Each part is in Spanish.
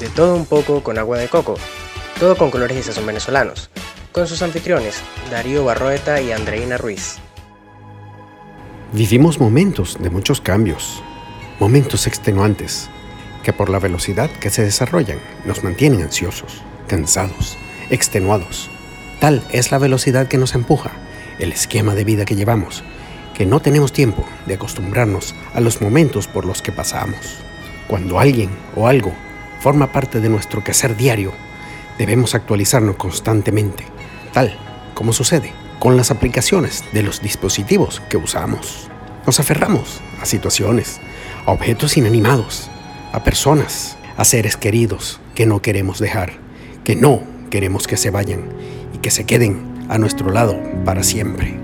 de todo un poco con agua de coco, todo con colores y sazón venezolanos, con sus anfitriones, Darío Barroeta y Andreina Ruiz. Vivimos momentos de muchos cambios, momentos extenuantes, que por la velocidad que se desarrollan nos mantienen ansiosos, cansados, extenuados. Tal es la velocidad que nos empuja, el esquema de vida que llevamos, que no tenemos tiempo de acostumbrarnos a los momentos por los que pasamos. Cuando alguien o algo forma parte de nuestro quehacer diario, debemos actualizarnos constantemente, tal como sucede con las aplicaciones de los dispositivos que usamos. Nos aferramos a situaciones, a objetos inanimados, a personas, a seres queridos que no queremos dejar, que no queremos que se vayan y que se queden a nuestro lado para siempre.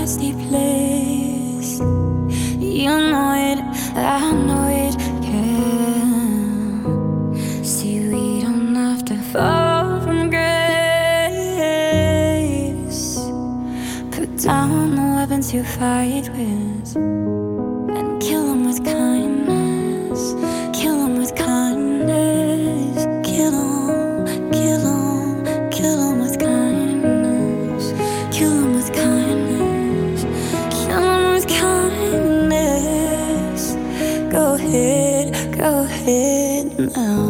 Nasty place. You know it, I know it can. See, we don't have to fall from grace. Put down the weapons you fight with out.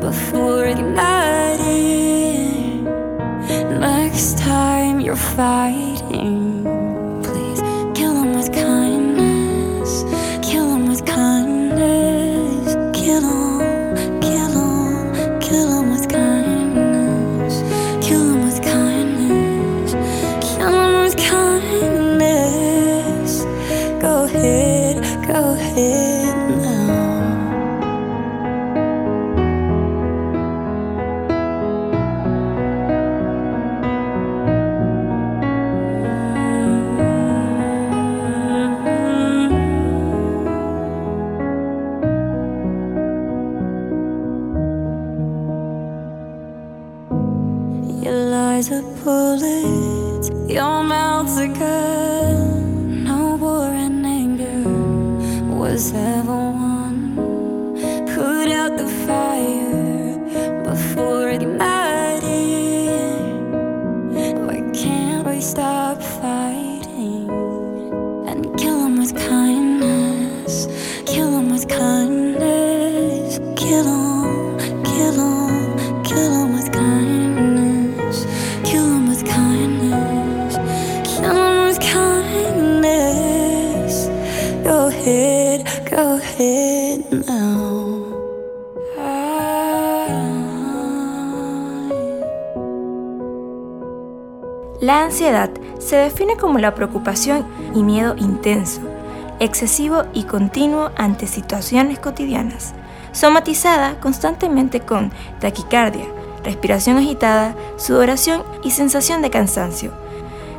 Before igniting. Next time you're Lies are bullets, your mouth's a gun. No war and anger was ever won. Put out the fire before igniting. Why can't we stop La ansiedad se define como la preocupación y miedo intenso, excesivo y continuo ante situaciones cotidianas, somatizada constantemente con taquicardia, respiración agitada, sudoración y sensación de cansancio.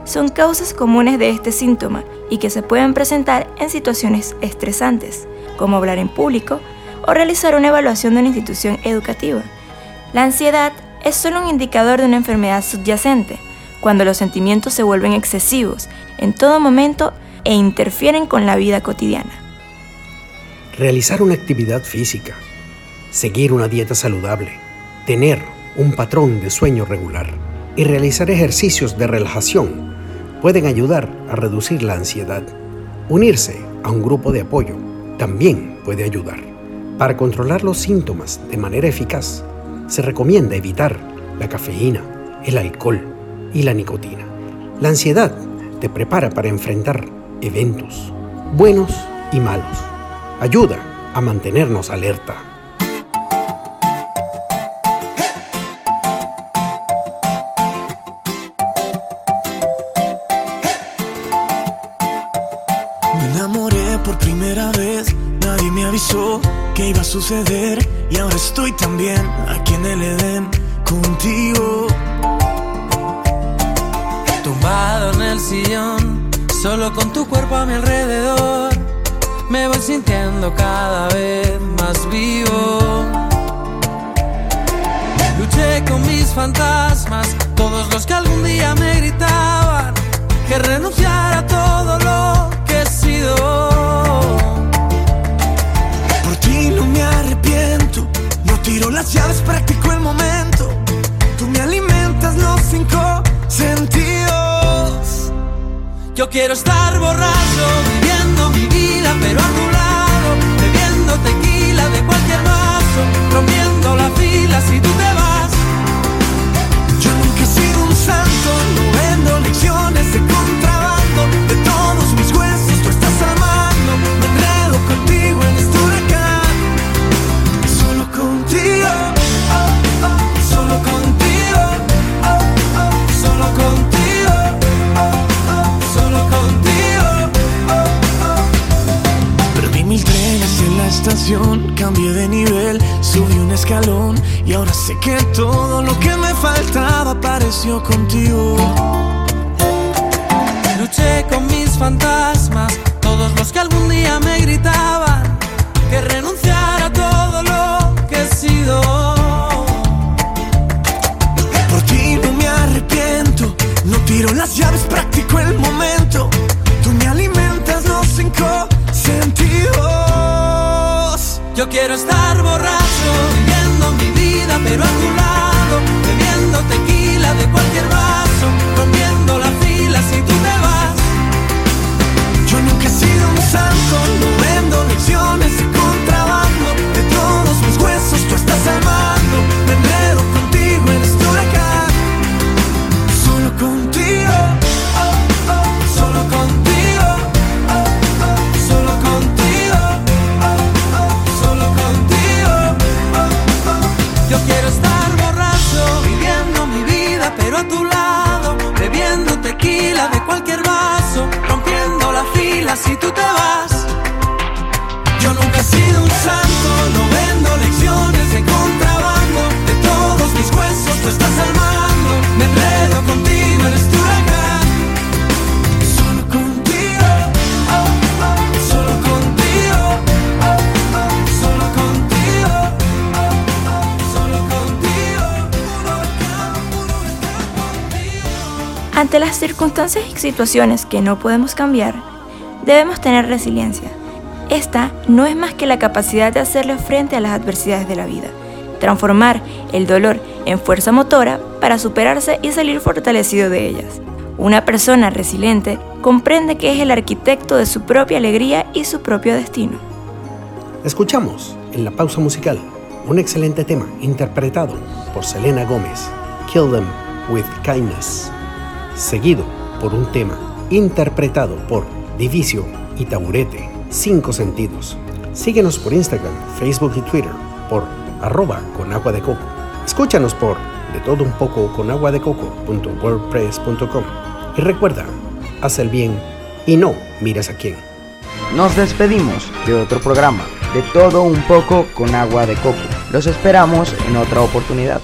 Son causas comunes de este síntoma y que se pueden presentar en situaciones estresantes, como hablar en público o realizar una evaluación de una institución educativa. La ansiedad es solo un indicador de una enfermedad subyacente, cuando los sentimientos se vuelven excesivos en todo momento e interfieren con la vida cotidiana. Realizar una actividad física, seguir una dieta saludable, tener un patrón de sueño regular y realizar ejercicios de relajación pueden ayudar a reducir la ansiedad. Unirse a un grupo de apoyo también puede ayudar. Para controlar los síntomas de manera eficaz, se recomienda evitar la cafeína, el alcohol y la nicotina. La ansiedad te prepara para enfrentar eventos, buenos y malos. Ayuda a mantenernos alerta. Por primera vez, nadie me avisó que iba a suceder y ahora estoy también aquí en el Edén contigo. Tumbado en el sillón, solo con tu cuerpo a mi alrededor, me voy sintiendo cada vez más vivo. Luché con mis fantasmas, todos los que algún día me gritaban que renunciara a todo Yo quiero estar borracho, subí un escalón y ahora sé que todo lo que me faltaba apareció contigo. Luché con mis fantasmas, todos los que algún día me gritaban que renunciara a todo lo que he sido. Yo quiero estar borracho, viviendo mi vida, pero a tu lado, Ante las circunstancias y situaciones que no podemos cambiar, debemos tener resiliencia. Esta no es más que la capacidad de hacerle frente a las adversidades de la vida, transformar el dolor en fuerza motora para superarse y salir fortalecido de ellas. Una persona resiliente comprende que es el arquitecto de su propia alegría y su propio destino. Escuchamos en la pausa musical un excelente tema interpretado por Selena Gómez, Kill Them with Kindness, seguido por un tema interpretado por Divicio y Taburete, Cinco Sentidos. Síguenos por Instagram, Facebook y Twitter por arroba con agua de coco. Escúchanos por de todo un poco con agua de coco.wordpress.com. Y recuerda, haz el bien y no mires a quién. Nos despedimos de otro programa, de todo un poco con agua de coco. Los esperamos en otra oportunidad.